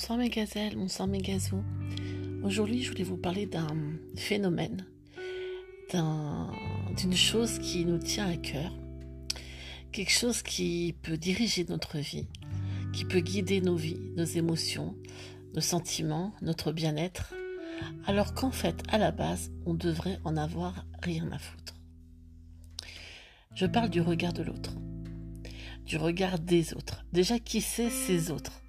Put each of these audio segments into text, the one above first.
Bonsoir mes gazelles, bonsoir mes gazous. Aujourd'hui, je voulais vous parler d'un phénomène, d'une chose qui nous tient à cœur, quelque chose qui peut diriger notre vie, qui peut guider nos vies, nos émotions, nos sentiments, notre bien-être, alors qu'en fait, à la base, on devrait en avoir rien à foutre. Je parle du regard de l'autre, du regard des autres. Déjà, qui c'est ces autres?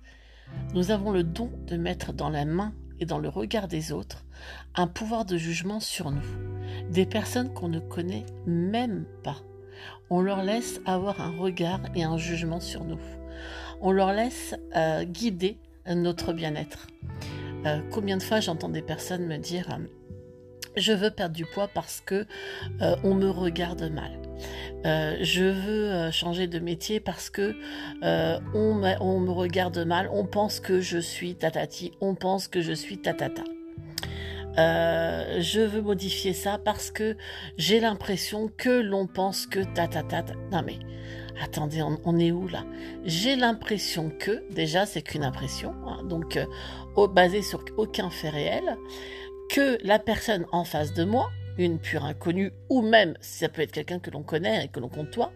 Nous avons le don de mettre dans la main et dans le regard des autres un pouvoir de jugement sur nous, des personnes qu'on ne connaît même pas. On leur laisse avoir un regard et un jugement sur nous. On leur laisse euh, guider notre bien-être. Euh, combien de fois j'entends des personnes me dire euh, je veux perdre du poids parce que on me regarde mal. Euh, je veux euh, changer de métier parce que euh, on, me regarde mal, on pense que je suis tatati, on pense que je suis tatata. je veux modifier ça parce que j'ai l'impression que l'on pense que tatata. Non mais attendez, on, est où là? J'ai l'impression que déjà c'est qu'une impression, hein, donc basée sur aucun fait réel, que la personne en face de moi une pure inconnue, ou même si ça peut être quelqu'un que l'on connaît et que l'on côtoie,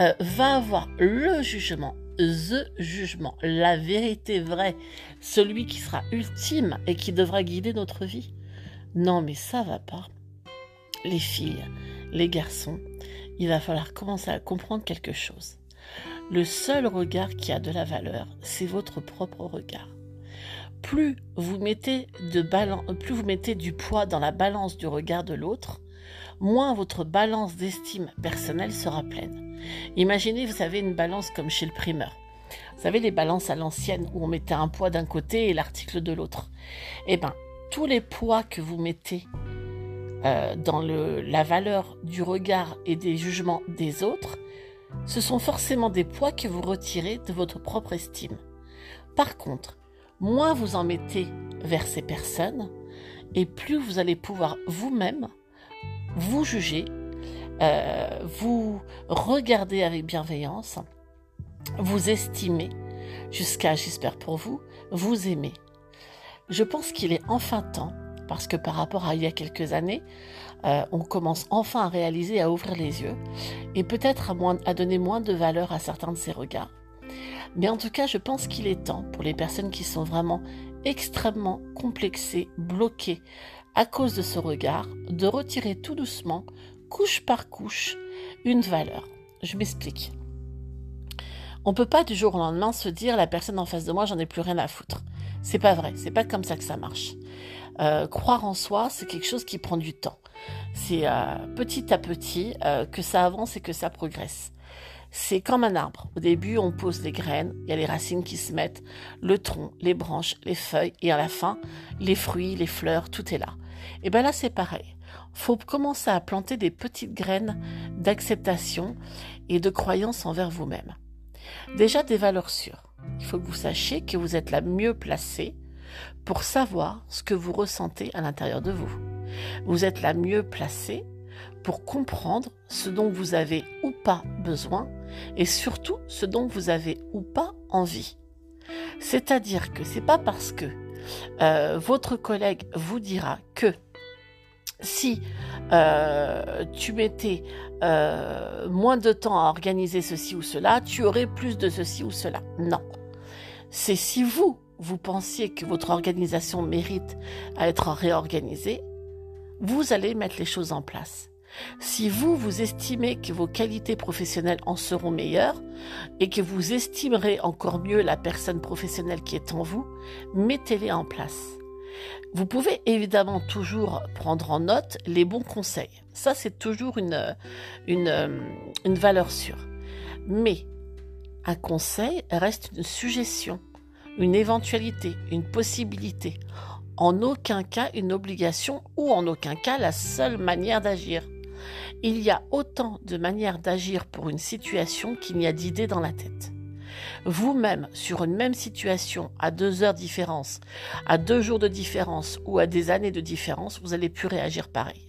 euh, va avoir le jugement, the jugement, la vérité vraie, celui qui sera ultime et qui devra guider notre vie. Non, mais ça va pas. Les filles, les garçons, il va falloir commencer à comprendre quelque chose. Le seul regard qui a de la valeur, c'est votre propre regard plus vous mettez du poids dans la balance du regard de l'autre, moins votre balance d'estime personnelle sera pleine. Imaginez, vous avez une balance comme chez le primeur. Vous savez les balances à l'ancienne où on mettait un poids d'un côté et l'article de l'autre. Eh bien, tous les poids que vous mettez euh, dans la valeur du regard et des jugements des autres, ce sont forcément des poids que vous retirez de votre propre estime. Par contre, moins vous en mettez vers ces personnes, et plus vous allez pouvoir vous-même vous juger, euh, vous regarder avec bienveillance, vous estimer, jusqu'à, j'espère pour vous, vous aimer. Je pense qu'il est enfin temps, parce que par rapport à il y a quelques années, euh, on commence enfin à réaliser, à ouvrir les yeux, et peut-être à, à donner moins de valeur à certains de ces regards. Mais en tout cas, je pense qu'il est temps pour les personnes qui sont vraiment extrêmement complexées, bloquées à cause de ce regard, de retirer tout doucement, couche par couche, une valeur. Je m'explique. On peut pas du jour au lendemain se dire la personne en face de moi, j'en ai plus rien à foutre. C'est pas vrai, c'est pas comme ça que ça marche. Euh, croire en soi, c'est quelque chose qui prend du temps. C'est euh, petit à petit euh, que ça avance et que ça progresse. C'est comme un arbre. Au début, on pose des graines, il y a les racines qui se mettent, le tronc, les branches, les feuilles, et à la fin, les fruits, les fleurs, tout est là. Et bien là, c'est pareil. Faut commencer à planter des petites graines d'acceptation et de croyance envers vous-même. Déjà des valeurs sûres. Il faut que vous sachiez que vous êtes la mieux placée pour savoir ce que vous ressentez à l'intérieur de vous. Vous êtes la mieux placée pour comprendre ce dont vous avez ou pas besoin et surtout ce dont vous avez ou pas envie. C'est-à-dire que c'est pas parce que euh, votre collègue vous dira que si euh, tu mettais euh, moins de temps à organiser ceci ou cela, tu aurais plus de ceci ou cela. Non. C'est si vous, vous pensiez que votre organisation mérite à être réorganisée, vous allez mettre les choses en place. Si vous, vous estimez que vos qualités professionnelles en seront meilleures et que vous estimerez encore mieux la personne professionnelle qui est en vous, mettez-les en place. Vous pouvez évidemment toujours prendre en note les bons conseils. Ça, c'est toujours une, une valeur sûre. Mais un conseil reste une suggestion, une éventualité, une possibilité. En aucun cas une obligation ou en aucun cas la seule manière d'agir. Il y a autant de manières d'agir pour une situation qu'il n'y a d'idées dans la tête. Vous-même, sur une même situation, à deux heures de différence, à deux jours de différence ou à des années de différence, vous allez plus réagir pareil.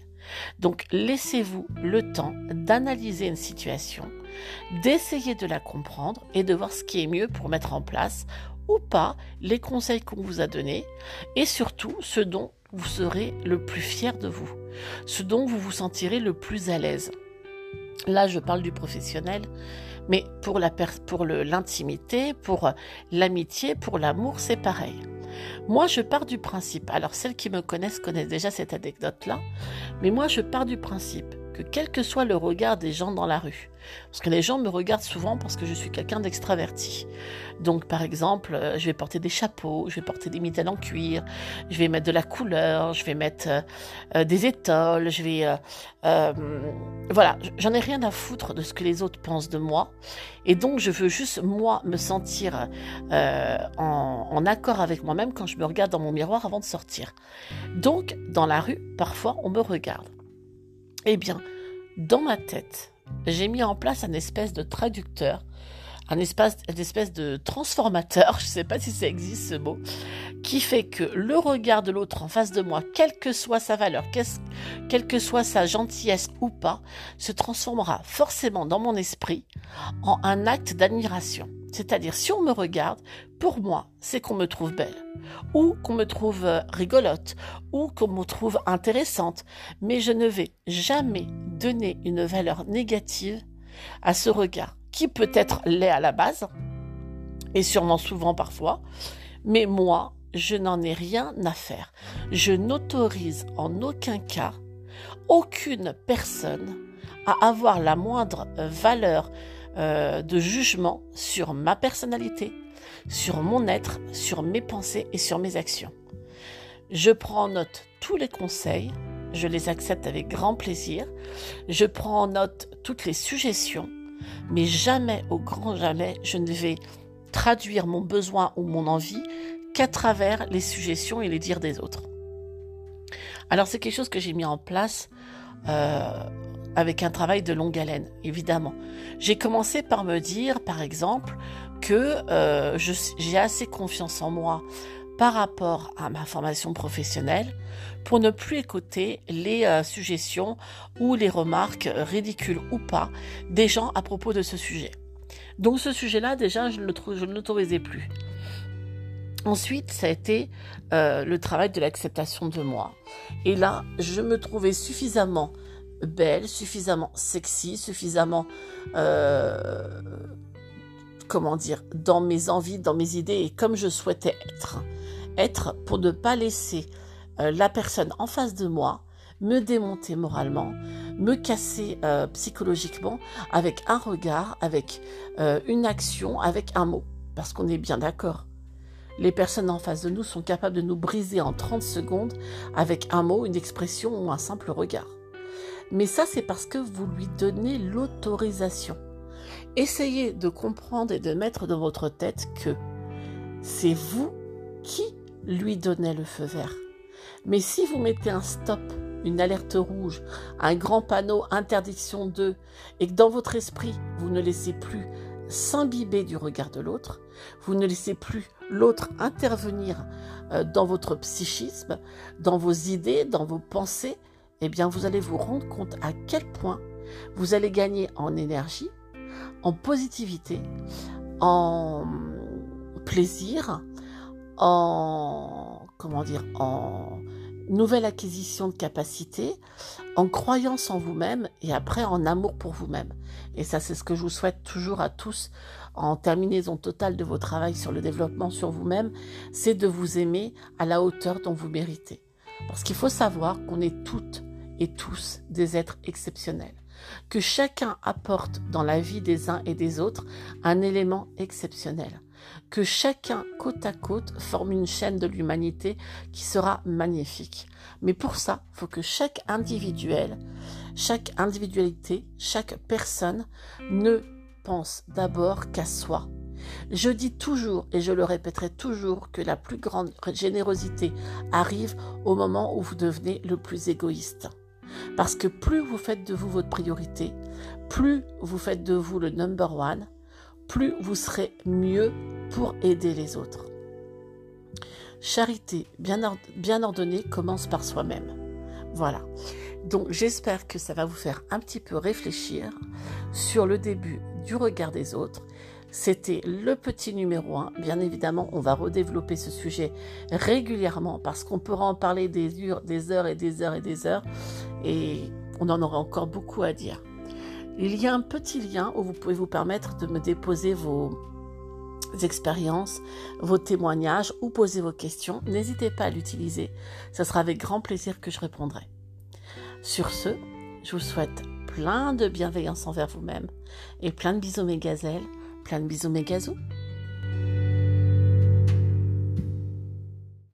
Donc laissez-vous le temps d'analyser une situation, d'essayer de la comprendre et de voir ce qui est mieux pour mettre en place ou pas les conseils qu'on vous a donnés et surtout ce dont vous serez le plus fier de vous, ce dont vous vous sentirez le plus à l'aise. Là, je parle du professionnel, mais pour l'intimité, pour l'amitié, pour l'amour, c'est pareil. Moi, je pars du principe. Alors, celles qui me connaissent connaissent déjà cette anecdote-là, mais moi, je pars du principe que quel que soit le regard des gens dans la rue, parce que les gens me regardent souvent parce que je suis quelqu'un d'extraverti. Donc, par exemple, euh, je vais porter des chapeaux, je vais porter des mitaines en cuir, je vais mettre de la couleur, je vais mettre euh, euh, des étoiles, je vais... voilà, j'en ai rien à foutre de ce que les autres pensent de moi. Et donc, je veux juste, moi, me sentir en, en accord avec moi-même quand je me regarde dans mon miroir avant de sortir. Donc, dans la rue, parfois, on me regarde. Eh bien, dans ma tête, j'ai mis en place un espèce de traducteur, un espèce, une espèce de transformateur, je ne sais pas si ça existe ce mot, qui fait que le regard de l'autre en face de moi, quelle que soit sa valeur, quelle que soit sa gentillesse ou pas, se transformera forcément dans mon esprit en un acte d'admiration. C'est-à-dire, si on me regarde, pour moi, c'est qu'on me trouve belle, ou qu'on me trouve euh, rigolote, ou qu'on me trouve intéressante, mais je ne vais jamais donner une valeur négative à ce regard, qui peut-être l'est à la base, et sûrement souvent parfois, mais moi, je n'en ai rien à faire. Je n'autorise en aucun cas aucune personne à avoir la moindre valeur euh, de jugement sur ma personnalité, sur mon être, sur mes pensées et sur mes actions. Je prends en note tous les conseils, je les accepte avec grand plaisir, je prends en note toutes les suggestions, mais jamais, au grand jamais, je ne vais traduire mon besoin ou mon envie qu'à travers les suggestions et les dires des autres. Alors c'est quelque chose que j'ai mis en place euh, avec un travail de longue haleine, évidemment. J'ai commencé par me dire, par exemple, que euh, j'ai assez confiance en moi par rapport à ma formation professionnelle pour ne plus écouter les euh, suggestions ou les remarques ridicules ou pas des gens à propos de ce sujet. Donc ce sujet-là, déjà, je ne l'autorisais plus. Ensuite, ça a été euh, le travail de l'acceptation de moi. Et là, je me trouvais suffisamment belle, suffisamment sexy, suffisamment, euh, comment dire, dans mes envies, dans mes idées et comme je souhaitais être. Être pour ne pas laisser euh, la personne en face de moi me démonter moralement, me casser euh, psychologiquement avec un regard, avec une action, avec un mot. Parce qu'on est bien d'accord. Les personnes en face de nous sont capables de nous briser en 30 secondes avec un mot, une expression ou un simple regard. Mais ça, c'est parce que vous lui donnez l'autorisation. Essayez de comprendre et de mettre dans votre tête que c'est vous qui lui donnez le feu vert. Mais si vous mettez un stop, une alerte rouge, un grand panneau interdiction de, et que dans votre esprit, vous ne laissez plus s'imbiber du regard de l'autre, vous ne laissez plus l'autre intervenir euh, dans votre psychisme, dans vos idées, dans vos pensées, eh bien vous allez vous rendre compte à quel point vous allez gagner en énergie, en positivité, en plaisir, en comment dire, en nouvelle acquisition de capacité, en croyance en vous-même et après en amour pour vous-même. Et ça, c'est ce que je vous souhaite toujours à tous en terminaison totale de vos travail sur le développement sur vous-même, c'est de vous aimer à la hauteur dont vous méritez. Parce qu'il faut savoir qu'on est toutes et tous des êtres exceptionnels, que chacun apporte dans la vie des uns et des autres un élément exceptionnel, que chacun côte à côte forme une chaîne de l'humanité qui sera magnifique. Mais pour ça, il faut que chaque individuel, chaque individualité, chaque personne ne pense d'abord qu'à soi. Je dis toujours, et je le répéterai toujours, que la plus grande générosité arrive au moment où vous devenez le plus égoïste. Parce que plus vous faites de vous votre priorité, plus vous faites de vous le number one, plus vous serez mieux pour aider les autres. Charité bien, bien ordonnée commence par soi-même. Voilà. Donc j'espère que ça va vous faire un petit peu réfléchir sur le début du regard des autres. C'était le petit numéro 1. Bien évidemment, on va redévelopper ce sujet régulièrement parce qu'on pourra en parler des heures, et des heures et des heures. Et on en aura encore beaucoup à dire. Il y a un petit lien où vous pouvez vous permettre de me déposer vos expériences, vos témoignages ou poser vos questions. N'hésitez pas à l'utiliser. Ce sera avec grand plaisir que je répondrai. Sur ce, je vous souhaite plein de bienveillance envers vous-même et plein de bisous mes gazelles, plein de bisous mes gazous.